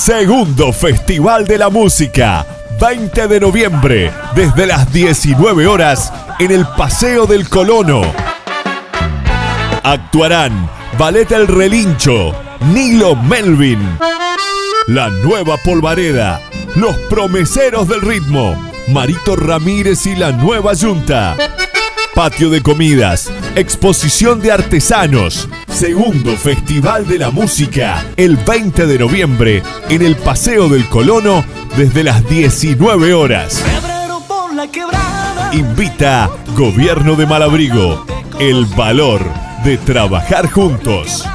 Segundo Festival de la Música, 20 de noviembre, desde las 19 horas, en el Paseo del Colono. Actuarán Ballet El Relincho, Nilo Melvin, La Nueva Polvareda, Los Promeseros del Ritmo, Marito Ramírez y La Nueva Junta. Patio de comidas, exposición de artesanos, segundo Festival de la Música, el 20 de noviembre, en el Paseo del Colono, desde las 19 horas. Invita Gobierno de Malabrigo, el valor de trabajar juntos.